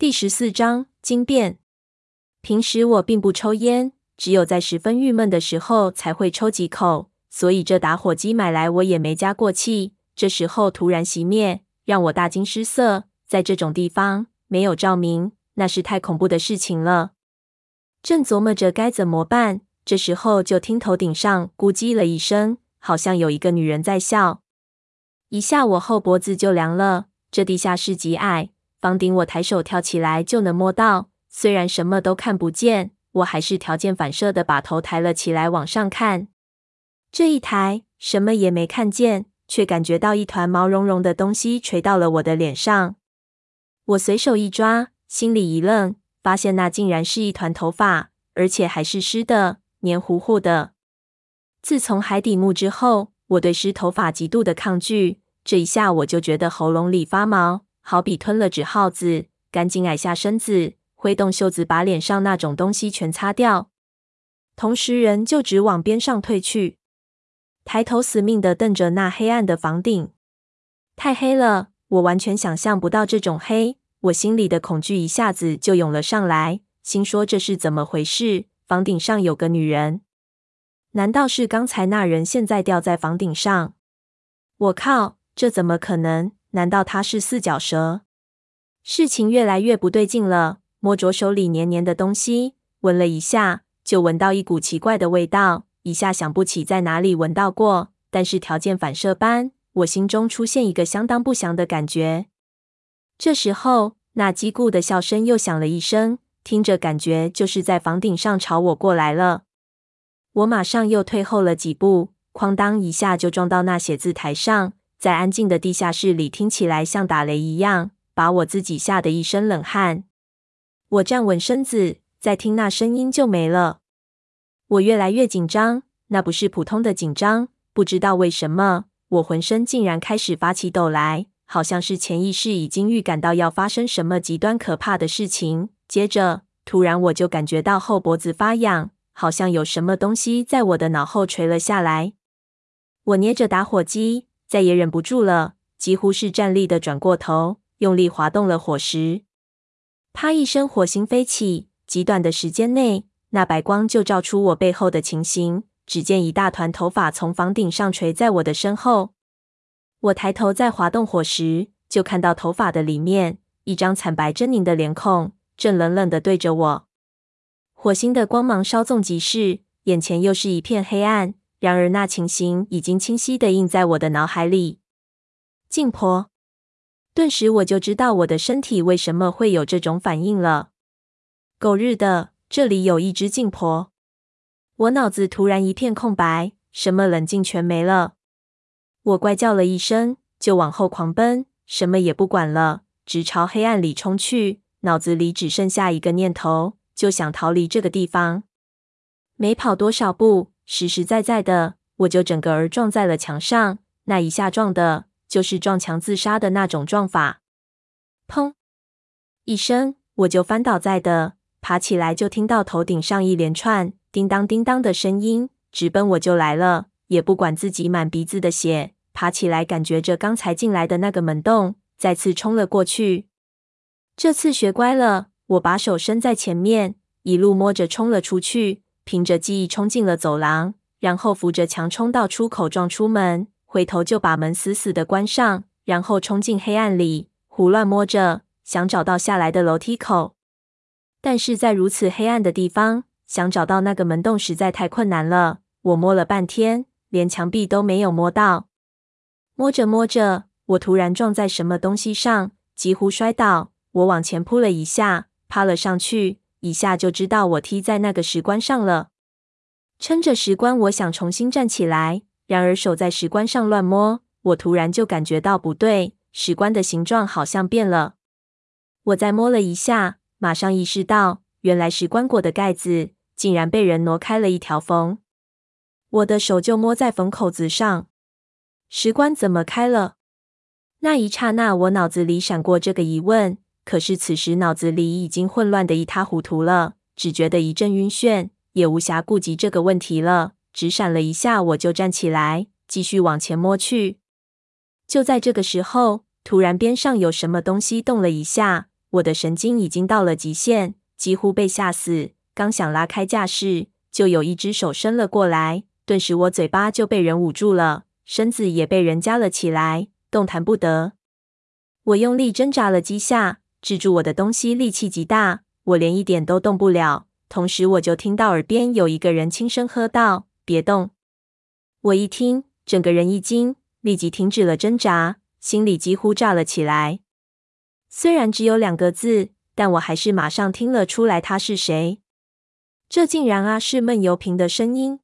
第十四章惊变。平时我并不抽烟，只有在十分郁闷的时候才会抽几口，所以这打火机买来我也没加过气。这时候突然熄灭，让我大惊失色。在这种地方没有照明，那是太恐怖的事情了。正琢磨着该怎么办，这时候就听头顶上咕叽了一声，好像有一个女人在笑。一下我后脖子就凉了。这地下室极矮。房顶，我抬手跳起来就能摸到。虽然什么都看不见，我还是条件反射的把头抬了起来，往上看。这一抬，什么也没看见，却感觉到一团毛茸茸的东西垂到了我的脸上。我随手一抓，心里一愣，发现那竟然是一团头发，而且还是湿的，黏糊糊的。自从海底墓之后，我对湿头发极度的抗拒。这一下，我就觉得喉咙里发毛。好比吞了纸耗子，赶紧矮下身子，挥动袖子把脸上那种东西全擦掉，同时人就直往边上退去，抬头死命的瞪着那黑暗的房顶。太黑了，我完全想象不到这种黑，我心里的恐惧一下子就涌了上来，心说这是怎么回事？房顶上有个女人，难道是刚才那人现在掉在房顶上？我靠，这怎么可能？难道他是四脚蛇？事情越来越不对劲了。摸着手里黏黏的东西，闻了一下，就闻到一股奇怪的味道。一下想不起在哪里闻到过，但是条件反射般，我心中出现一个相当不祥的感觉。这时候，那叽咕的笑声又响了一声，听着感觉就是在房顶上朝我过来了。我马上又退后了几步，哐当一下就撞到那写字台上。在安静的地下室里，听起来像打雷一样，把我自己吓得一身冷汗。我站稳身子，再听那声音就没了。我越来越紧张，那不是普通的紧张，不知道为什么，我浑身竟然开始发起抖来，好像是潜意识已经预感到要发生什么极端可怕的事情。接着，突然我就感觉到后脖子发痒，好像有什么东西在我的脑后垂了下来。我捏着打火机。再也忍不住了，几乎是站立的转过头，用力滑动了火石。啪一声，火星飞起。极短的时间内，那白光就照出我背后的情形。只见一大团头发从房顶上垂在我的身后。我抬头再滑动火石，就看到头发的里面，一张惨白狰狞的脸孔，正冷冷的对着我。火星的光芒稍纵即逝，眼前又是一片黑暗。然而，那情形已经清晰地印在我的脑海里。静婆，顿时我就知道我的身体为什么会有这种反应了。狗日的，这里有一只静婆！我脑子突然一片空白，什么冷静全没了。我怪叫了一声，就往后狂奔，什么也不管了，直朝黑暗里冲去。脑子里只剩下一个念头，就想逃离这个地方。没跑多少步。实实在在的，我就整个儿撞在了墙上。那一下撞的，就是撞墙自杀的那种撞法。砰一声，我就翻倒在的，爬起来就听到头顶上一连串叮当叮当的声音，直奔我就来了，也不管自己满鼻子的血，爬起来感觉着刚才进来的那个门洞，再次冲了过去。这次学乖了，我把手伸在前面，一路摸着冲了出去。凭着记忆冲进了走廊，然后扶着墙冲到出口，撞出门，回头就把门死死的关上，然后冲进黑暗里，胡乱摸着，想找到下来的楼梯口。但是在如此黑暗的地方，想找到那个门洞实在太困难了。我摸了半天，连墙壁都没有摸到。摸着摸着，我突然撞在什么东西上，几乎摔倒。我往前扑了一下，趴了上去。一下就知道我踢在那个石棺上了。撑着石棺，我想重新站起来，然而手在石棺上乱摸，我突然就感觉到不对，石棺的形状好像变了。我再摸了一下，马上意识到，原来石棺椁的盖子竟然被人挪开了一条缝。我的手就摸在缝口子上，石棺怎么开了？那一刹那，我脑子里闪过这个疑问。可是此时脑子里已经混乱的一塌糊涂了，只觉得一阵晕眩，也无暇顾及这个问题了。只闪了一下，我就站起来，继续往前摸去。就在这个时候，突然边上有什么东西动了一下，我的神经已经到了极限，几乎被吓死。刚想拉开架势，就有一只手伸了过来，顿时我嘴巴就被人捂住了，身子也被人夹了起来，动弹不得。我用力挣扎了几下，制住我的东西力气极大，我连一点都动不了。同时，我就听到耳边有一个人轻声喝道：“别动！”我一听，整个人一惊，立即停止了挣扎，心里几乎炸了起来。虽然只有两个字，但我还是马上听了出来他是谁。这竟然啊是闷油瓶的声音！